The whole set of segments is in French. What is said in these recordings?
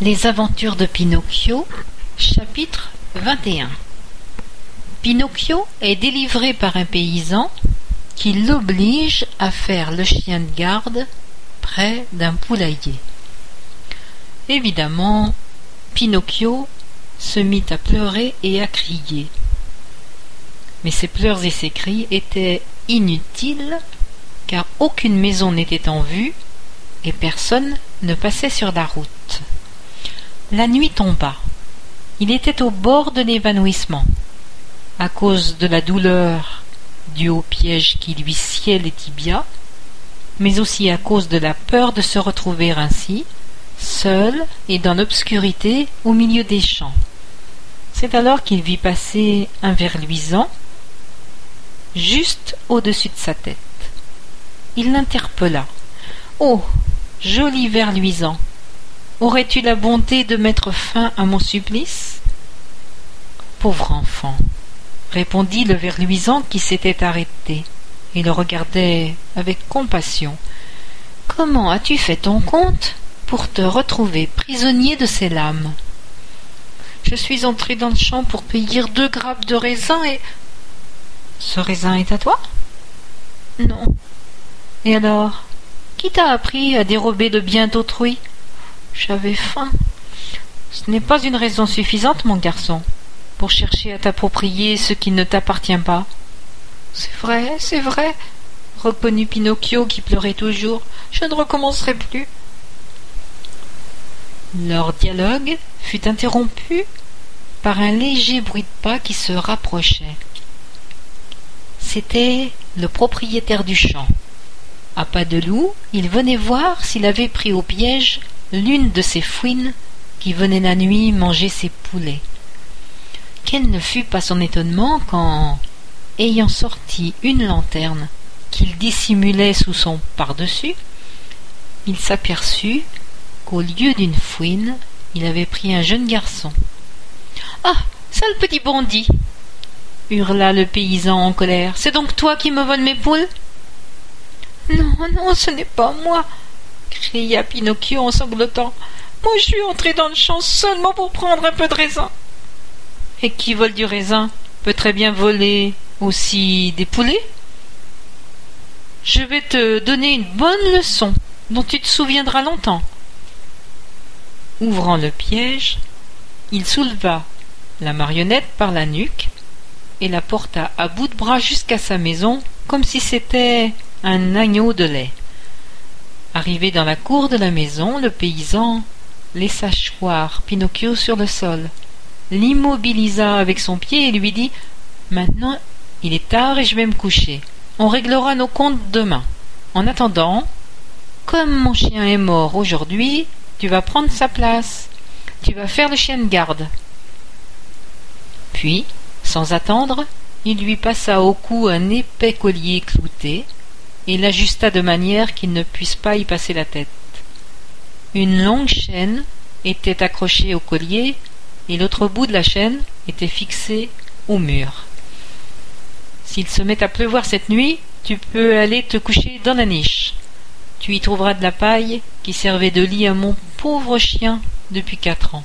Les aventures de Pinocchio, chapitre 21 Pinocchio est délivré par un paysan qui l'oblige à faire le chien de garde près d'un poulailler. Évidemment, Pinocchio se mit à pleurer et à crier. Mais ses pleurs et ses cris étaient inutiles car aucune maison n'était en vue et personne ne passait sur la route. La nuit tomba. Il était au bord de l'évanouissement, à cause de la douleur due au piège qui lui sciait les tibias, mais aussi à cause de la peur de se retrouver ainsi, seul et dans l'obscurité au milieu des champs. C'est alors qu'il vit passer un ver luisant juste au-dessus de sa tête. Il l'interpella. Oh. Joli ver luisant. Aurais-tu la bonté de mettre fin à mon supplice? Pauvre enfant, répondit le ver luisant qui s'était arrêté et le regardait avec compassion. Comment as-tu fait ton compte pour te retrouver prisonnier de ces lames? Je suis entré dans le champ pour cueillir deux grappes de raisin et. Ce raisin est à toi? Non. Et alors Qui t'a appris à dérober le bien d'autrui? J'avais faim. Ce n'est pas une raison suffisante, mon garçon, pour chercher à t'approprier ce qui ne t'appartient pas. C'est vrai, c'est vrai, reconnut Pinocchio qui pleurait toujours. Je ne recommencerai plus. Leur dialogue fut interrompu par un léger bruit de pas qui se rapprochait. C'était le propriétaire du champ. À pas de loup, il venait voir s'il avait pris au piège l'une de ces fouines qui venaient la nuit manger ses poulets. Quel ne fut pas son étonnement quand, ayant sorti une lanterne qu'il dissimulait sous son par-dessus, il s'aperçut qu'au lieu d'une fouine, il avait pris un jeune garçon. Ah. Sale petit bandit. hurla le paysan en colère. C'est donc toi qui me voles mes poules? Non, non, ce n'est pas moi, cria Pinocchio en sanglotant. Moi je suis entré dans le champ seulement pour prendre un peu de raisin. Et qui vole du raisin peut très bien voler aussi des poulets. Je vais te donner une bonne leçon dont tu te souviendras longtemps. Ouvrant le piège, il souleva la marionnette par la nuque et la porta à bout de bras jusqu'à sa maison comme si c'était un agneau de lait. Arrivé dans la cour de la maison, le paysan laissa choir Pinocchio sur le sol, l'immobilisa avec son pied et lui dit Maintenant, il est tard et je vais me coucher. On réglera nos comptes demain. En attendant, comme mon chien est mort aujourd'hui, tu vas prendre sa place. Tu vas faire le chien de garde. Puis, sans attendre, il lui passa au cou un épais collier clouté, et l'ajusta de manière qu'il ne puisse pas y passer la tête. Une longue chaîne était accrochée au collier et l'autre bout de la chaîne était fixé au mur. S'il se met à pleuvoir cette nuit, tu peux aller te coucher dans la niche. Tu y trouveras de la paille qui servait de lit à mon pauvre chien depuis quatre ans.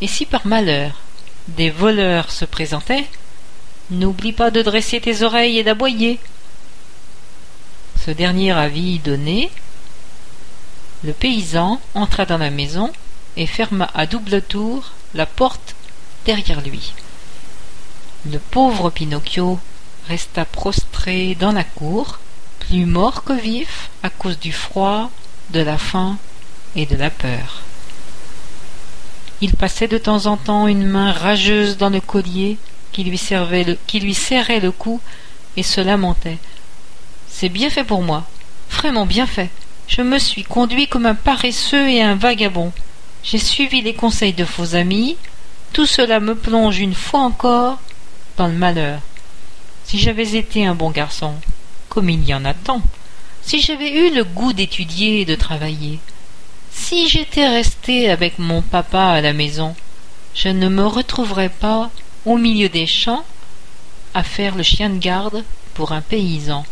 Et si par malheur des voleurs se présentaient, n'oublie pas de dresser tes oreilles et d'aboyer. Ce dernier avis donné, le paysan entra dans la maison et ferma à double tour la porte derrière lui. Le pauvre Pinocchio resta prostré dans la cour, plus mort que vif à cause du froid, de la faim et de la peur. Il passait de temps en temps une main rageuse dans le collier qui lui, qui lui serrait le cou et se lamentait. C'est bien fait pour moi. Vraiment bien fait. Je me suis conduit comme un paresseux et un vagabond. J'ai suivi les conseils de faux amis. Tout cela me plonge une fois encore dans le malheur. Si j'avais été un bon garçon, comme il y en a tant, si j'avais eu le goût d'étudier et de travailler, si j'étais resté avec mon papa à la maison, je ne me retrouverais pas au milieu des champs à faire le chien de garde pour un paysan.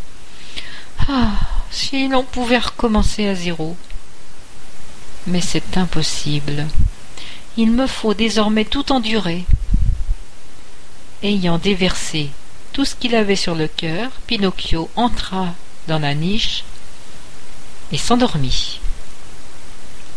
Ah. Si l'on pouvait recommencer à zéro. Mais c'est impossible. Il me faut désormais tout endurer. Ayant déversé tout ce qu'il avait sur le cœur, Pinocchio entra dans la niche et s'endormit.